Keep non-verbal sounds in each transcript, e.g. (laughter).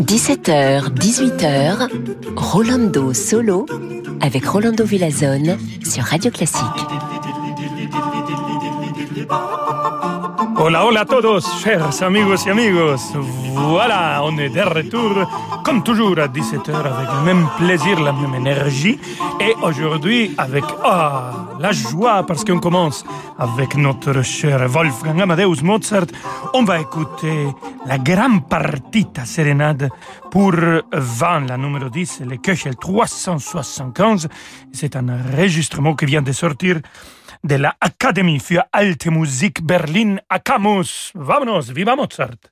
17h, 18h, Rolando Solo avec Rolando Villazone sur Radio Classique. Hola, hola a todos, chers amigos y amigos. Voilà, on est de retour, comme toujours à 17h, avec le même plaisir, la même énergie. Et aujourd'hui, avec ah, la joie, parce qu'on commence avec notre cher Wolfgang Amadeus Mozart, on va écouter la grande partita sérénade pour Van, la numéro 10, le Köchel 375. C'est un enregistrement qui vient de sortir de la Académie für Alte Musik Berlin Akamus. Vámonos, viva Mozart!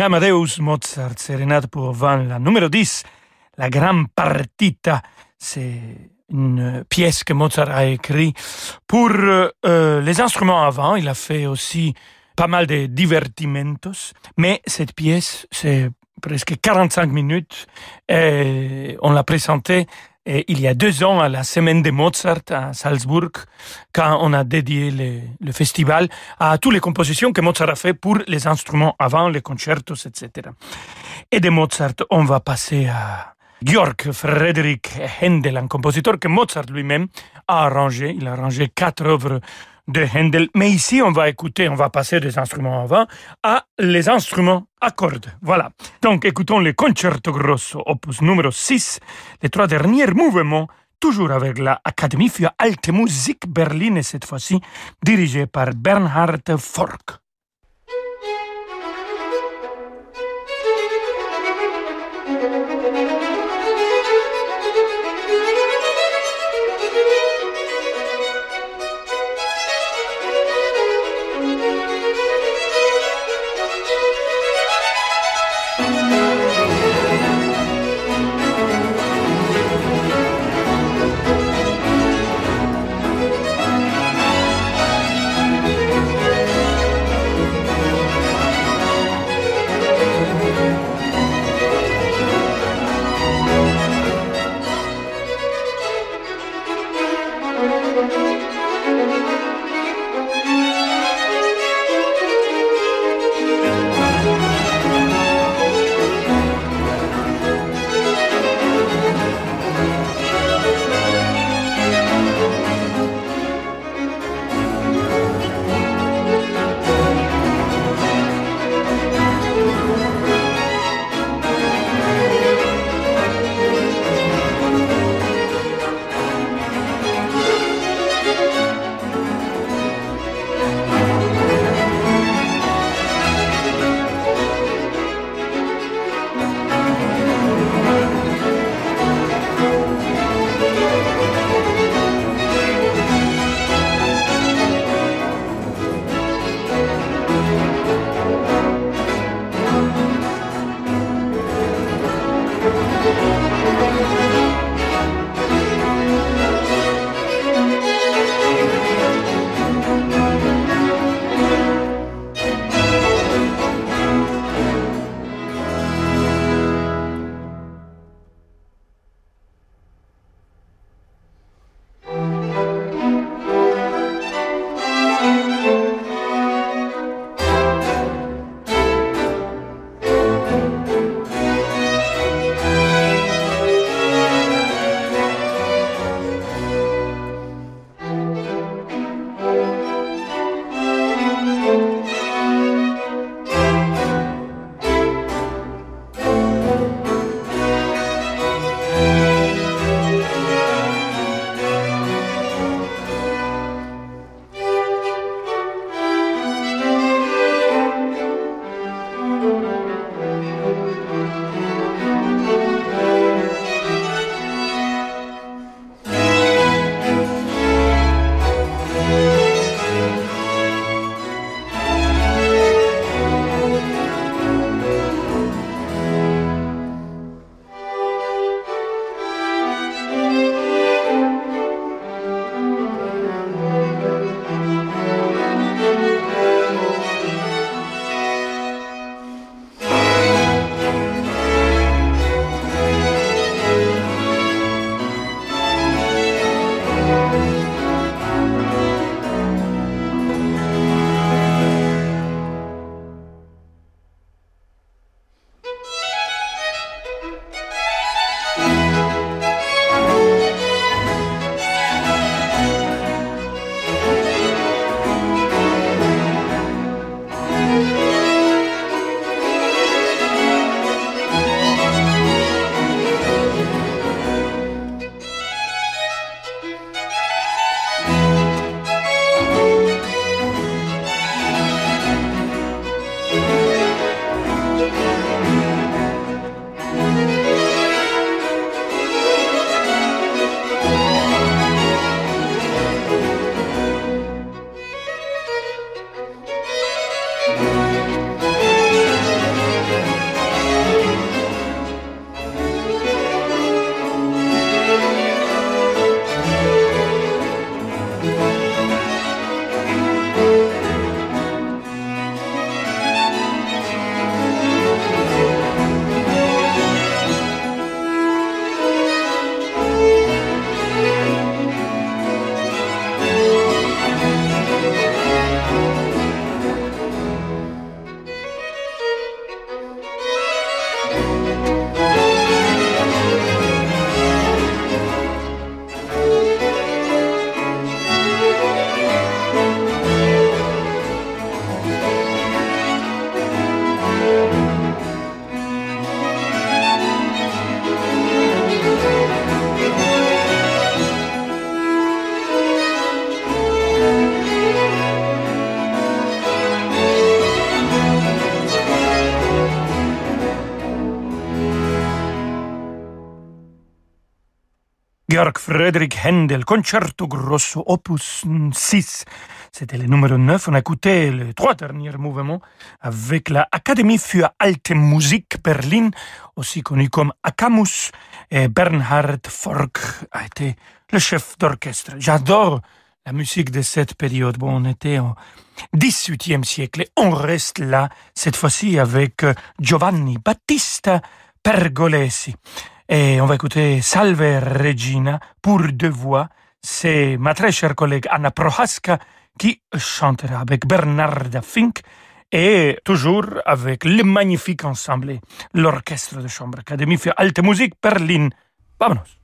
Amadeus Mozart, sérénade pour vent, la numéro 10, la grande partita. C'est une pièce que Mozart a écrite pour euh, les instruments avant. Il a fait aussi pas mal de divertimentos, mais cette pièce, c'est presque 45 minutes et on l'a présentée il y a deux ans à la semaine de Mozart à Salzbourg, quand on a dédié le, festival à toutes les compositions que Mozart a fait pour les instruments avant, les concertos, etc. Et de Mozart, on va passer à Georg Friedrich Händel, un compositeur que Mozart lui-même a arrangé. Il a arrangé quatre œuvres de Handel. Mais ici, on va écouter, on va passer des instruments avant à les instruments à cordes. Voilà. Donc, écoutons le Concerto Grosso, opus numéro 6, les trois derniers mouvements, toujours avec la Académie für Alte Musik Berlin, et cette fois-ci dirigée par Bernhard Fork. Georg Friedrich Händel, Concerto Grosso, opus 6. C'était le numéro 9. On a écouté les trois derniers mouvements avec la Académie für Alte Musik Berlin, aussi connue comme Akamus. Et Bernhard Fork a été le chef d'orchestre. J'adore la musique de cette période. Bon, on était au XVIIIe siècle et on reste là, cette fois-ci avec Giovanni Battista Pergolesi. Et on va écouter Salve Regina pour deux voix. C'est ma très chère collègue Anna Prohaska qui chantera avec Bernarda Fink et toujours avec le magnifique ensemble, l'orchestre de chambre Académie für Alte Musik Berlin. Vámonos.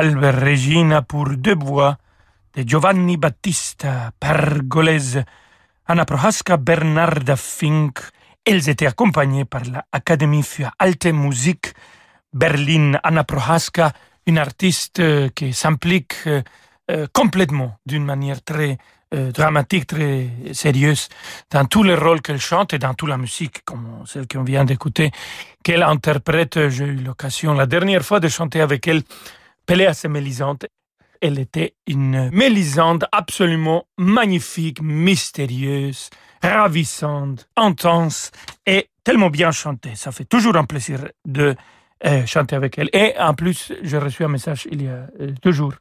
Salve Regina pour deux voix de Giovanni Battista Pergolese, Anna Prohaska, Bernarda Fink. Elles étaient accompagnées par l'Académie für Alte Musik Berlin. Anna Prohaska, une artiste qui s'implique euh, euh, complètement d'une manière très euh, dramatique, très sérieuse dans tous les rôles qu'elle chante et dans toute la musique, comme celle qu'on vient d'écouter, qu'elle interprète. J'ai eu l'occasion la dernière fois de chanter avec elle Péléas et Mélisande. Elle était une Mélisande absolument magnifique, mystérieuse, ravissante, intense et tellement bien chantée. Ça fait toujours un plaisir de euh, chanter avec elle. Et en plus, j'ai reçu un message il y a euh, deux jours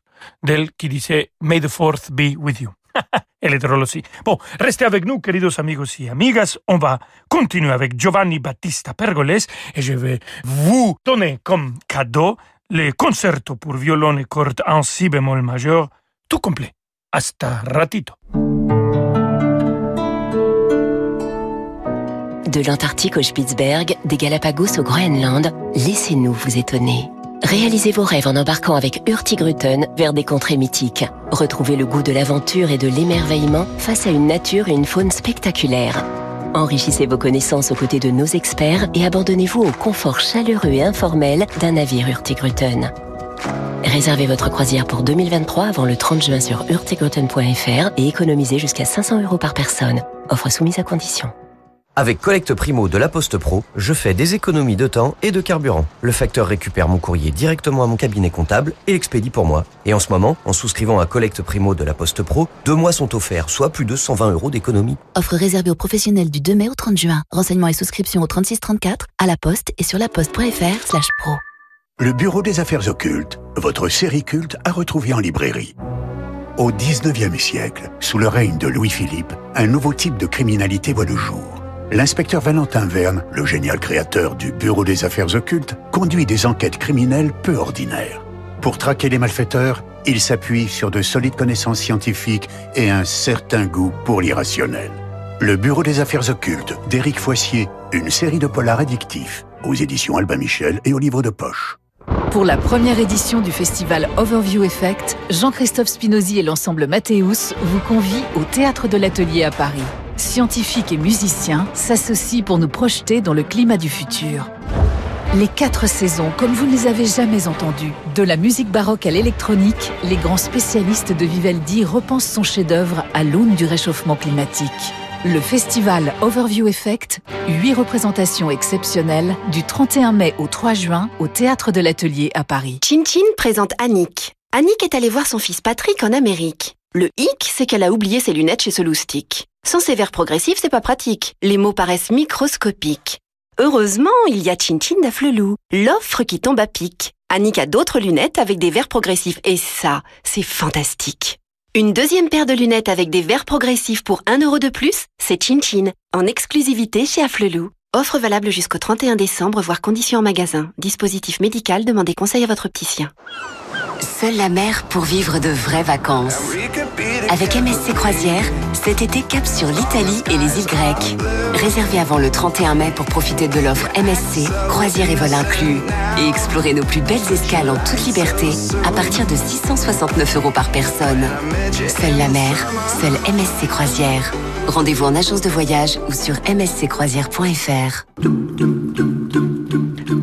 d'elle qui disait May the fourth be with you. (laughs) Elle est drôle aussi. Bon, restez avec nous, queridos amigos y amigas. On va continuer avec Giovanni Battista Pergoles et je vais vous donner comme cadeau le concerto pour violon et cordes en si bémol majeur, tout complet. Hasta ratito. De l'Antarctique au Spitzberg, des Galapagos au Groenland, laissez-nous vous étonner. Réalisez vos rêves en embarquant avec Hurtigruten vers des contrées mythiques. Retrouvez le goût de l'aventure et de l'émerveillement face à une nature et une faune spectaculaires. Enrichissez vos connaissances aux côtés de nos experts et abandonnez-vous au confort chaleureux et informel d'un navire Hurtigruten. Réservez votre croisière pour 2023 avant le 30 juin sur hurtigruten.fr et économisez jusqu'à 500 euros par personne. Offre soumise à condition. Avec Collecte Primo de La Poste Pro, je fais des économies de temps et de carburant. Le facteur récupère mon courrier directement à mon cabinet comptable et l'expédie pour moi. Et en ce moment, en souscrivant à Collecte Primo de La Poste Pro, deux mois sont offerts, soit plus de 120 euros d'économie. Offre réservée aux professionnels du 2 mai au 30 juin. Renseignements et souscriptions au 3634, à la poste et sur laposte.fr slash pro. Le Bureau des Affaires Occultes, votre série culte à retrouver en librairie. Au 19e siècle, sous le règne de Louis-Philippe, un nouveau type de criminalité voit le jour. L'inspecteur Valentin Verne, le génial créateur du Bureau des Affaires Occultes, conduit des enquêtes criminelles peu ordinaires. Pour traquer les malfaiteurs, il s'appuie sur de solides connaissances scientifiques et un certain goût pour l'irrationnel. Le Bureau des Affaires Occultes d'Éric Foissier, une série de polars addictifs, aux éditions Albin Michel et au livre de poche. Pour la première édition du festival Overview Effect, Jean-Christophe Spinozzi et l'ensemble Mathéus vous convient au Théâtre de l'Atelier à Paris. Scientifiques et musiciens s'associent pour nous projeter dans le climat du futur. Les quatre saisons, comme vous ne les avez jamais entendues. De la musique baroque à l'électronique, les grands spécialistes de Vivaldi repensent son chef-d'œuvre à l'aune du réchauffement climatique. Le festival Overview Effect, huit représentations exceptionnelles du 31 mai au 3 juin au Théâtre de l'Atelier à Paris. Chin Chin présente Annick. Annick est allée voir son fils Patrick en Amérique. Le hic, c'est qu'elle a oublié ses lunettes chez Soloustic. Sans ses verres progressifs, c'est pas pratique. Les mots paraissent microscopiques. Heureusement, il y a Chin Chin d'Afflelou, l'offre qui tombe à pic. Annick a d'autres lunettes avec des verres progressifs et ça, c'est fantastique. Une deuxième paire de lunettes avec des verres progressifs pour 1 euro de plus, c'est Chin Chin, en exclusivité chez Afflelou. Offre valable jusqu'au 31 décembre, voire conditions en magasin. Dispositif médical, demandez conseil à votre opticien. Seule la mer pour vivre de vraies vacances. Avec MSC Croisière, cet été cap sur l'Italie et les îles grecques. Réservez avant le 31 mai pour profiter de l'offre MSC, croisière et vol inclus. Et explorer nos plus belles escales en toute liberté à partir de 669 euros par personne. Seule la mer, seule MSC Croisière. Rendez-vous en agence de voyage ou sur msccroisière.fr.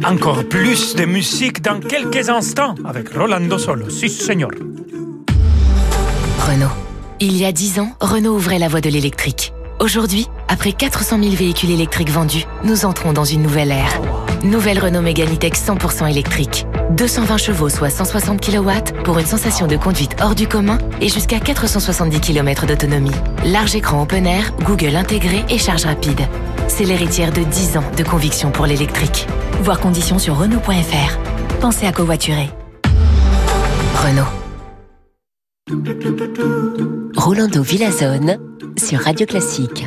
Encore plus de musique dans quelques instants avec Rolando Solo. Si, señor. Renault. Il y a 10 ans, Renault ouvrait la voie de l'électrique. Aujourd'hui, après 400 000 véhicules électriques vendus, nous entrons dans une nouvelle ère. Nouvelle Renault Mégane E-Tech 100% électrique. 220 chevaux, soit 160 kW, pour une sensation de conduite hors du commun et jusqu'à 470 km d'autonomie. Large écran open air, Google intégré et charge rapide c'est l'héritière de 10 ans de conviction pour l'électrique. Voir conditions sur Renault.fr. Pensez à covoiturer. Renault. Rolando Villazone sur Radio Classique.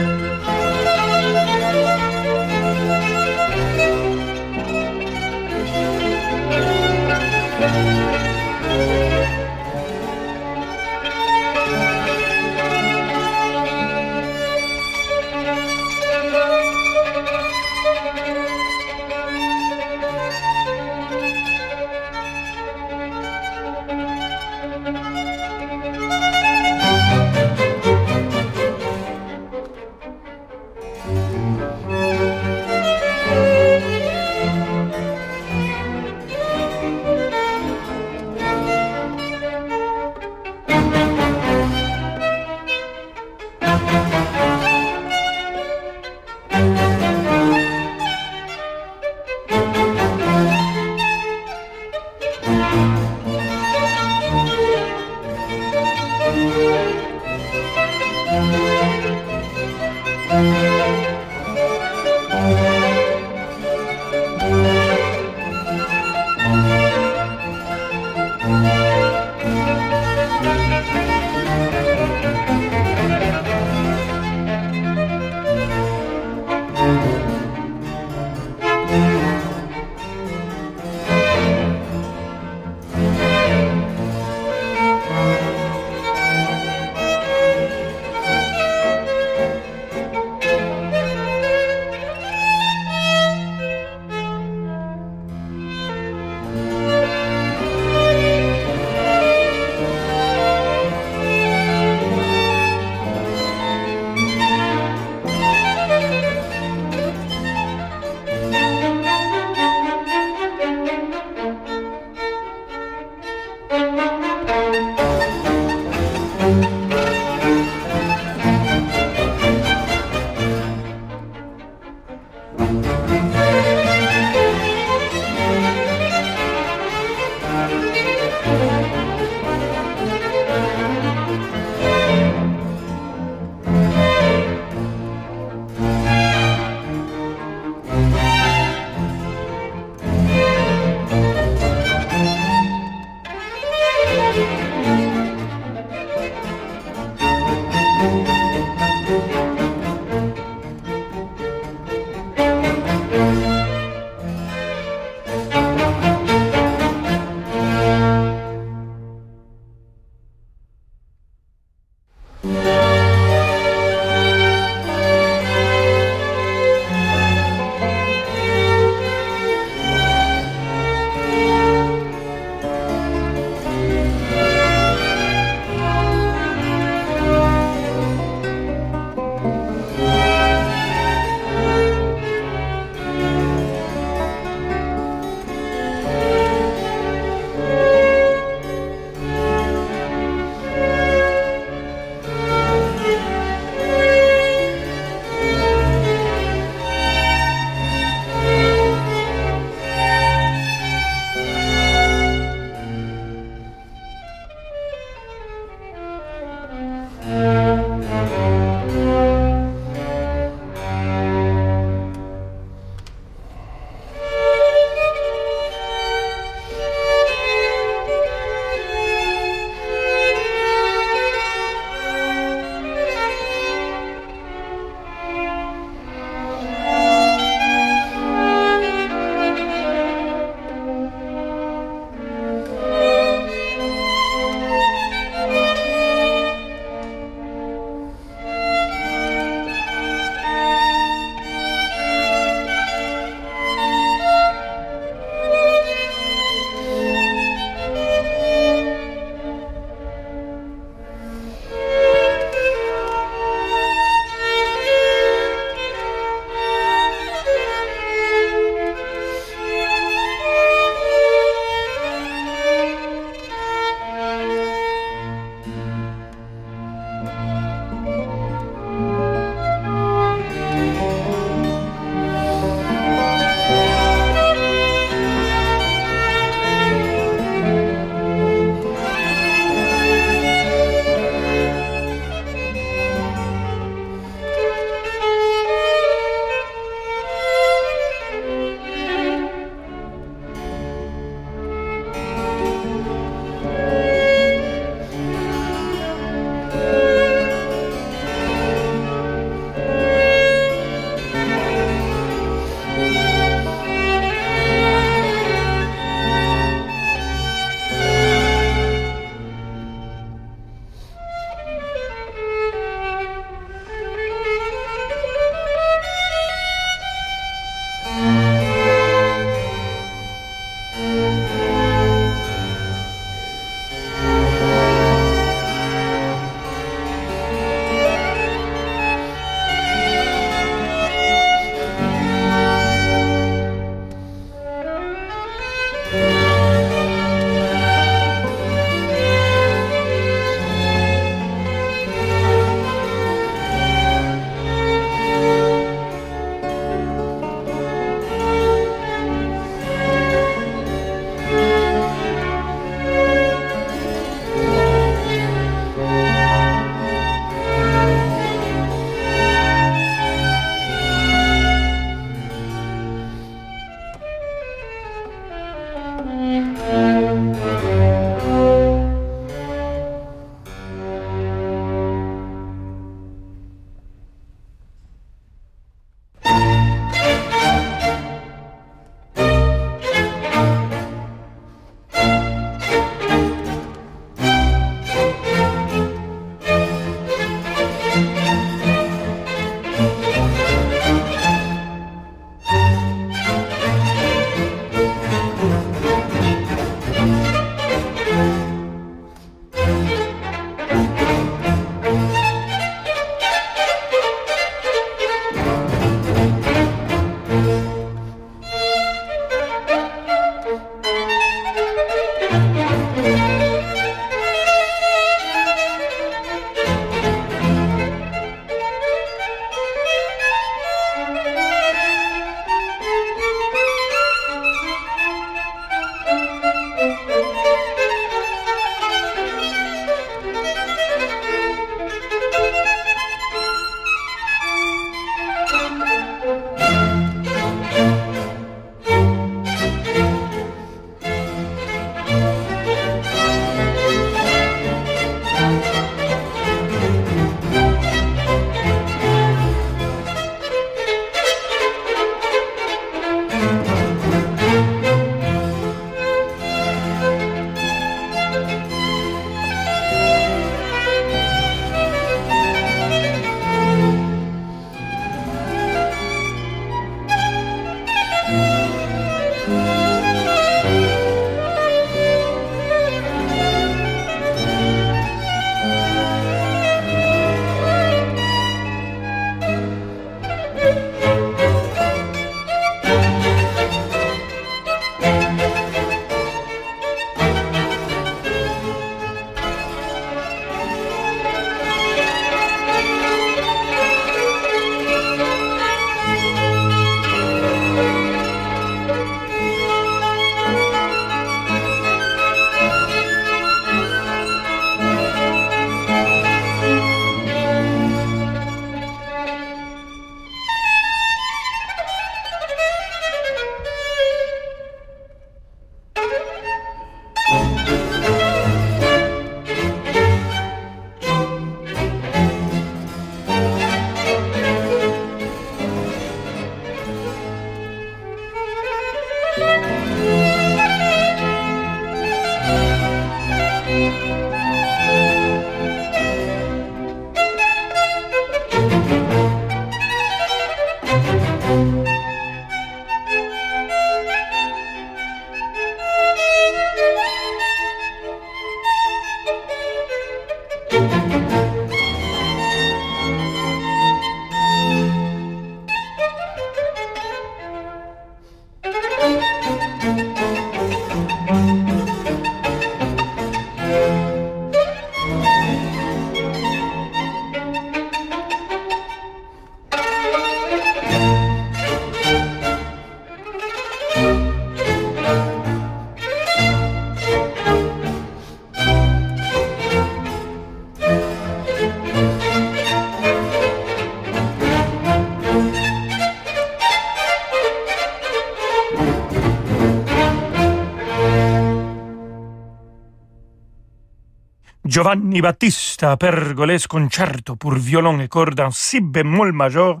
Giovanni Battista Pergolese concerto pour violon et cordes en si bémol majeur.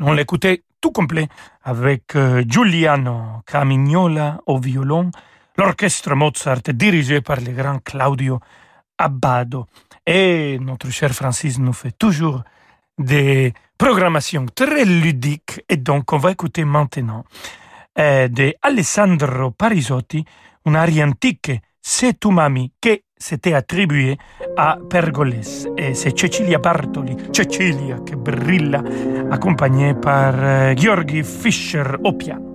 On l'écoutait tout complet avec euh, Giuliano Camignola au violon, l'orchestre Mozart dirigé par le grand Claudio Abbado. Et notre cher Francis nous fait toujours des programmations très ludiques et donc on va écouter maintenant euh, de Alessandro Parisotti, une arie antique, C'est tu mami, qui s'était attribué à Pergolese. Et c'est Cecilia Bartoli, Cecilia, qui brilla, accompagnée par euh, Georgi Fischer au piano.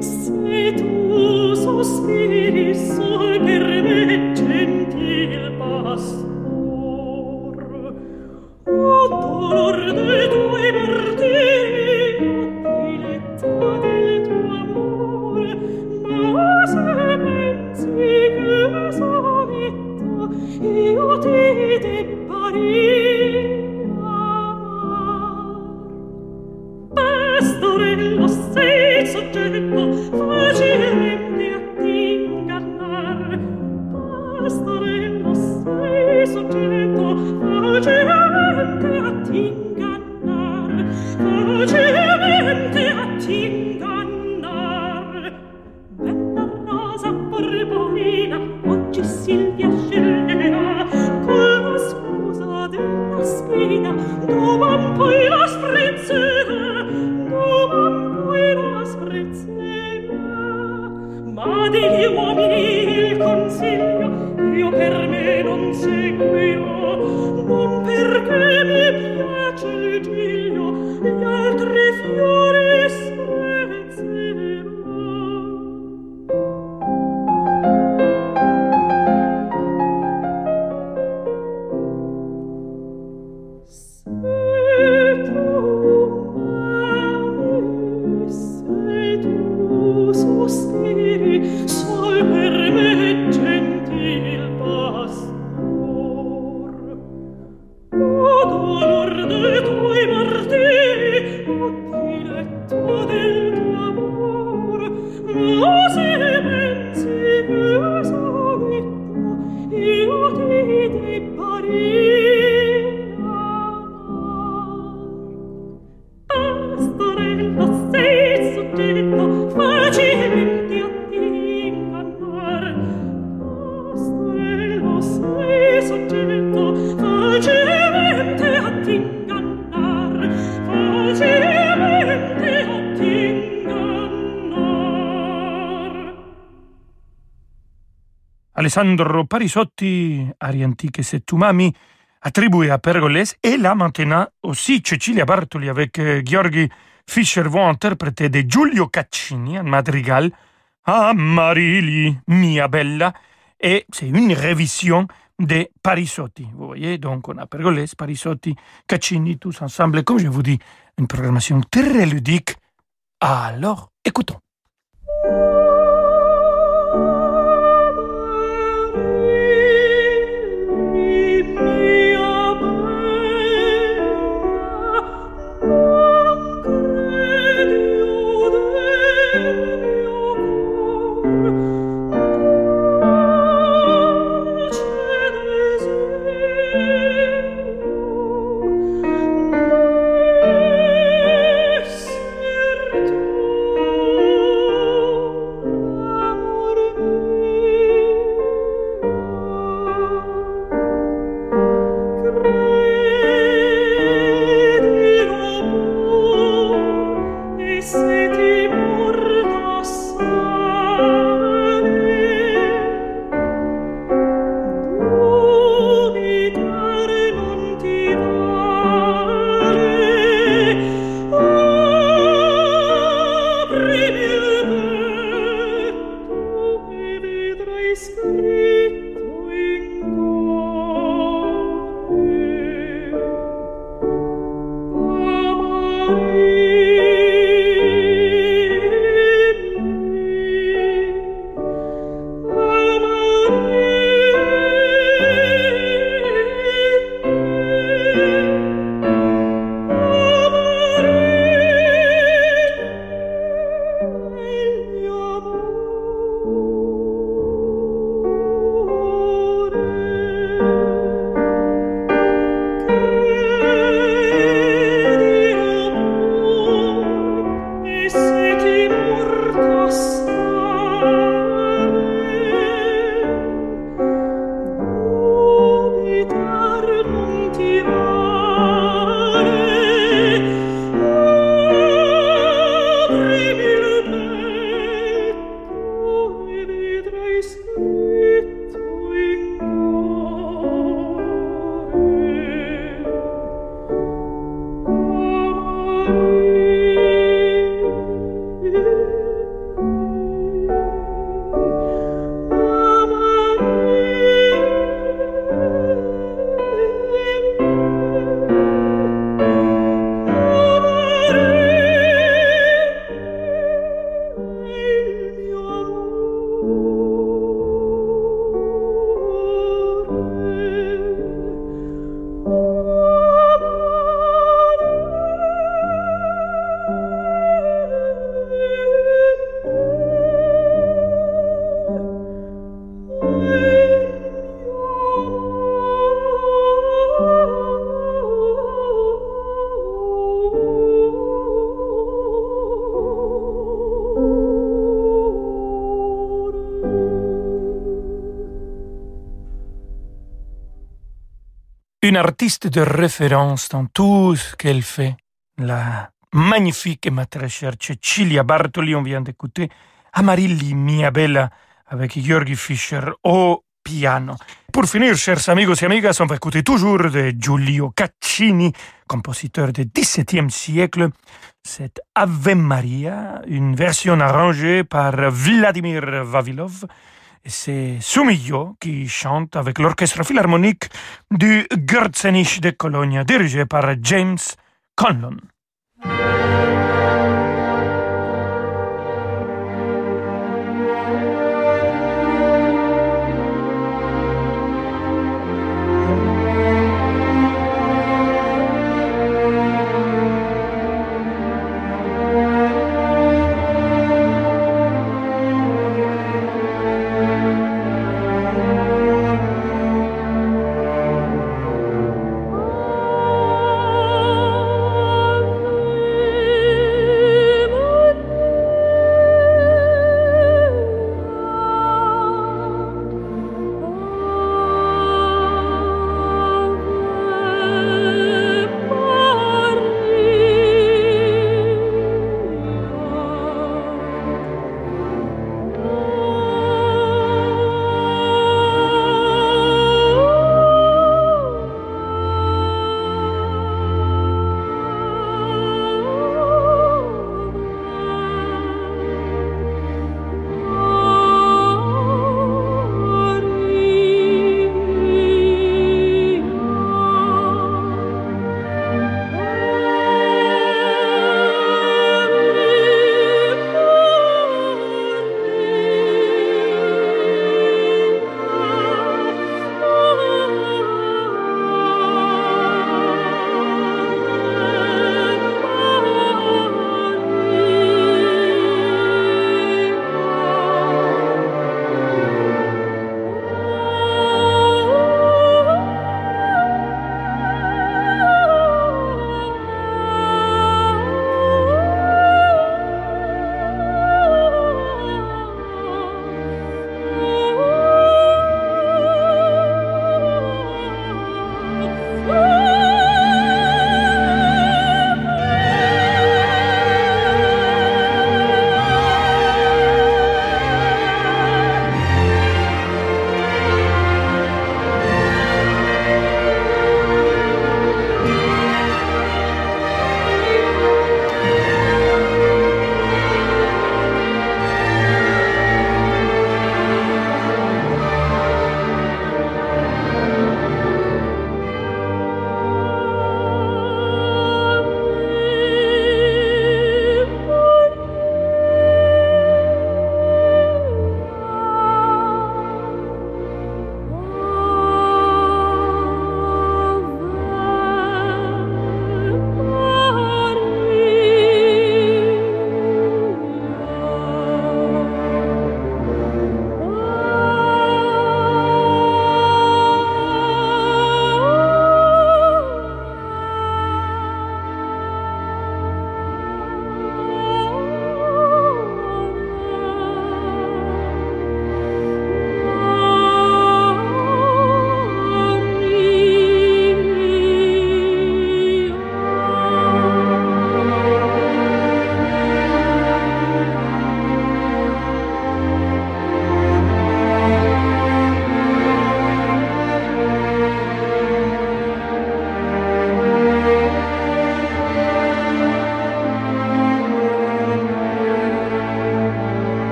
Se tu sospiri sol per me, gentil pastor, o dolor de tuoi martiri, soggetto facilmente a t'ingannar Facilmente non perché mi piace il giglio gli altri fiori Alessandro Parisotti, arie antiche mami, attribué à Pergolese, et là maintenant aussi Cecilia Bartoli avec euh, Gheorghi Fischer vont interpréter de Giulio Caccini, un madrigal, Amarili, mia bella, et c'est une révision de Parisotti. Vous voyez, donc on a Pergolese, Parisotti, Caccini, tous ensemble, comme je vous dis, une programmation très ludique. Alors, écoutons. Artiste de référence dans tout ce qu'elle fait. La magnifique et ma très chère Cecilia Bartoli, on vient d'écouter Amarilli Mia Bella avec Georgi Fischer au piano. Pour finir, chers amigos et amigas, on va écouter toujours de Giulio Caccini, compositeur du XVIIe siècle, cette Ave Maria, une version arrangée par Vladimir Vavilov. C'est Sumillo qui chante avec l'orchestre philharmonique du Gürzenich de Cologne, dirigé par James Conlon.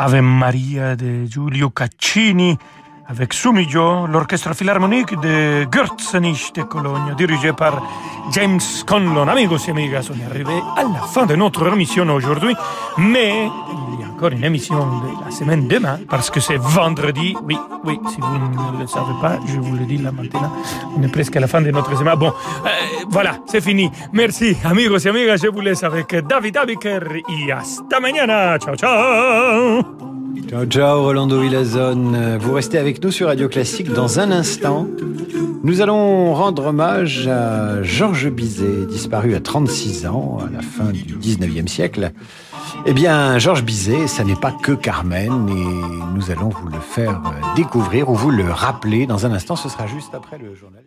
Ave Maria de Giulio Caccini avec Sumigio, l'orchestre philharmonique de Gürzenich de Cologne, dirigé par James Conlon. Amigos et amigas, on est arrivé à la fin de notre émission aujourd'hui, mais il y a encore une émission de la semaine demain, parce que c'est vendredi. Oui, oui, si vous ne le savez pas, je vous le dis là maintenant. On est presque à la fin de notre semaine. Bon, euh, voilà, c'est fini. Merci, amigos et amigas. Je vous laisse avec David Abiker et hasta mañana. Ciao, ciao. Ciao, ciao, Rolando Villazone. Vous restez avec nous sur Radio Classique dans un instant. Nous allons rendre hommage à Georges Bizet, disparu à 36 ans, à la fin du 19e siècle. Eh bien, Georges Bizet, ça n'est pas que Carmen, et nous allons vous le faire découvrir ou vous le rappeler dans un instant. Ce sera juste après le journal.